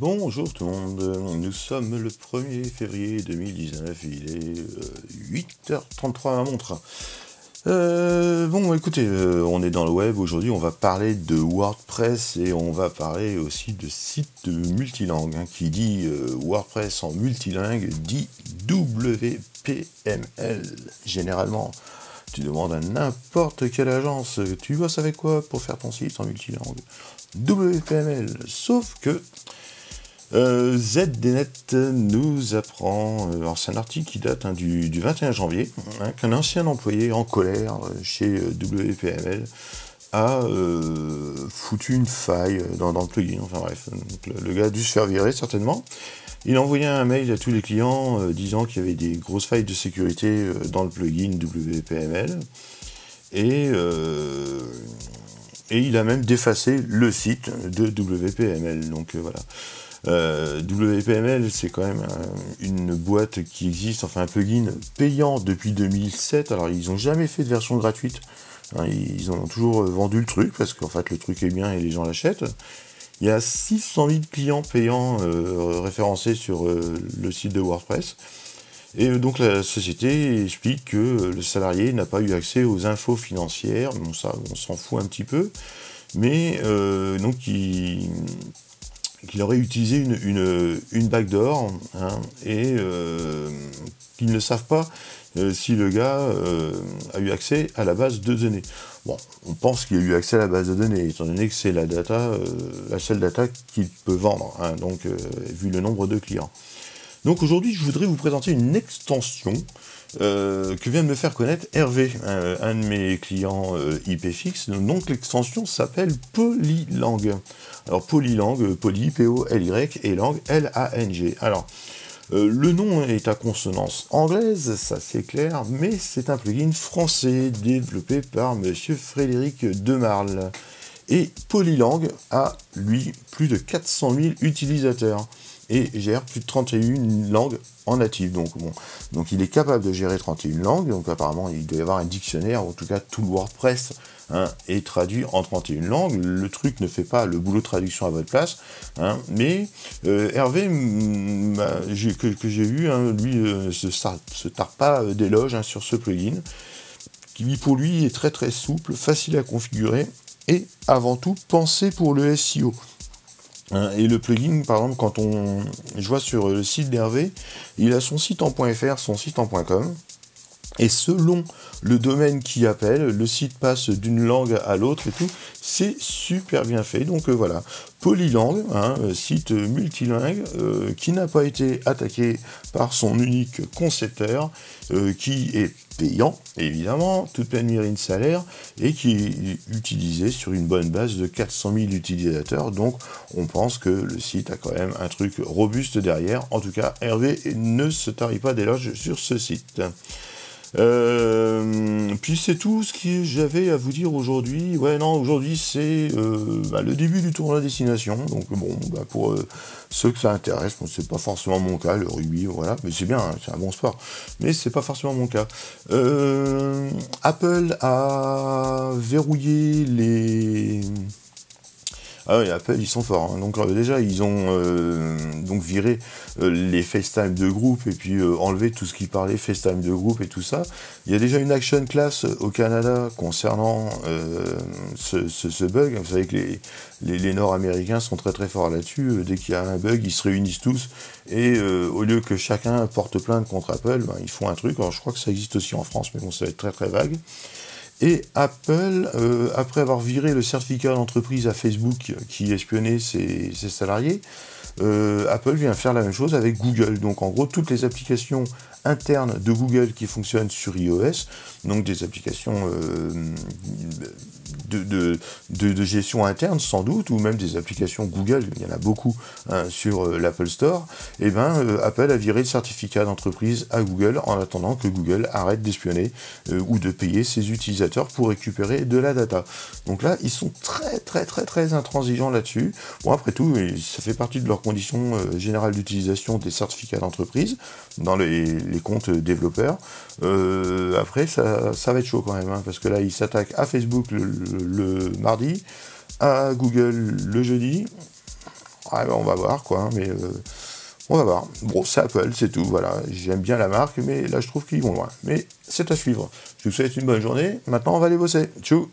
Bonjour tout le monde, nous sommes le 1er février 2019, il est 8h33 à montre. Euh, bon, écoutez, euh, on est dans le web, aujourd'hui on va parler de WordPress et on va parler aussi de sites multilingues. Hein, qui dit euh, WordPress en multilingue dit WPML. Généralement, tu demandes à n'importe quelle agence, tu bosses avec quoi pour faire ton site en multilingue? WPML. Sauf que euh, ZDNet nous apprend, euh, c'est un article qui date hein, du, 21 janvier, hein, qu'un ancien employé en colère euh, chez WPML a foutu une faille dans, le plugin. Enfin bref, le, gars a dû se faire virer certainement. Il a envoyé un mail à tous les clients disant qu'il y avait des grosses failles de sécurité dans le plugin WPML. Et, et il a même défacé le site de WPML. Donc voilà. Euh, WPML, c'est quand même une boîte qui existe, enfin un plugin payant depuis 2007. Alors, ils n'ont jamais fait de version gratuite. Hein, ils ont toujours vendu le truc parce qu'en fait, le truc est bien et les gens l'achètent. Il y a 600 000 clients payants euh, référencés sur euh, le site de WordPress. Et donc la société explique que le salarié n'a pas eu accès aux infos financières. Bon, ça, on s'en fout un petit peu. Mais donc, il, qu'il aurait utilisé une, une, une hein, et euh, qu'ils ne savent pas euh, si le gars euh, a eu accès à la base de données. Bon, on pense qu'il a eu accès à la base de données, étant donné que c'est la data, la seule data qu'il peut vendre, hein, donc vu le nombre de clients. Donc aujourd'hui, je voudrais vous présenter une extension que vient de me faire connaître Hervé, un, de mes clients IPFix. Donc l'extension s'appelle Polylang. Alors polylang, poly, P-O-L-Y, et lang, L-A-N-G. Alors, euh, le nom est à consonance anglaise, ça c'est clair, mais c'est un plugin français développé par monsieur Frédéric Demarle. Et Polylang a, lui, plus de 400 000 utilisateurs et gère plus de 31 langues en natif. Donc, bon, donc il est capable de gérer 31 langues, donc apparemment il doit y avoir un dictionnaire, en tout cas tout le WordPress hein, est traduit en 31 langues. Le truc ne fait pas le boulot de traduction à votre place, hein, mais euh, Hervé, que, j'ai vu, hein, lui, euh, se, se pas d'éloges sur ce plugin, qui pour lui est très très souple, facile à configurer, et avant tout pensé pour le SEO. Hein, et le plugin, par exemple, quand on, je vois sur le site d'Hervé, il a son site en .fr, son site en .com, et selon le domaine qui appelle, le site passe d'une langue à l'autre et tout. C'est super bien fait. Donc euh, voilà, Polylang, hein, site multilingue euh, qui n'a pas été attaqué par son unique concepteur, euh, qui est payant, évidemment, toute pleine mérite salaire, et qui est utilisé sur une bonne base de 400 000 utilisateurs. Donc on pense que le site a quand même un truc robuste derrière. En tout cas, Hervé ne se tarit pas d'éloge sur ce site. Euh, puis c'est tout ce que j'avais à vous dire aujourd'hui. Ouais, non, aujourd'hui c'est euh, bah, le début du tournoi destination. Donc bon, bah, pour euh, ceux que ça intéresse, c'est pas forcément mon cas, le rugby, voilà, mais c'est bien, hein, c'est un bon sport. Mais c'est pas forcément mon cas. Apple a verrouillé les ah oui, Apple, ils sont forts. Hein. Donc euh, déjà, ils ont euh, donc viré euh, les FaceTime de groupe et puis enlevé tout ce qui parlait FaceTime de groupe et tout ça. Il y a déjà une action class au Canada concernant ce, bug. Vous savez que les, Nord-Américains sont très très forts là-dessus. Dès qu'il y a un bug, ils se réunissent tous et au lieu que chacun porte plainte contre Apple, ben, ils font un truc. Alors je crois que ça existe aussi en France, mais bon, ça va être très très vague. Et Apple, euh, après avoir viré le certificat d'entreprise à Facebook qui espionnait ses, salariés, euh, Apple vient faire la même chose avec Google. Donc en gros, toutes les applications internes de Google qui fonctionnent sur iOS, donc des applications euh, de, gestion interne sans doute, ou même des applications Google, il y en a beaucoup hein, sur euh, l'Apple Store, et eh ben euh, Apple a viré le certificat d'entreprise à Google en attendant que Google arrête d'espionner euh, ou de payer ses utilisateurs pour récupérer de la data. Donc là, ils sont très très très très intransigeants là-dessus. Bon après tout, ça fait partie de leurs conditions générales d'utilisation des certificats d'entreprise dans les, comptes développeurs. après, ça, va être chaud quand même, hein, parce que là, ils s'attaquent à Facebook le mardi, à Google le jeudi. ben, on va voir, quoi, hein, mais on va voir. Bon, c'est Apple, c'est tout, voilà. J'aime bien la marque, mais là, je trouve qu'ils vont loin. Mais c'est à suivre. Je vous souhaite une bonne journée. Maintenant, on va aller bosser. Tchou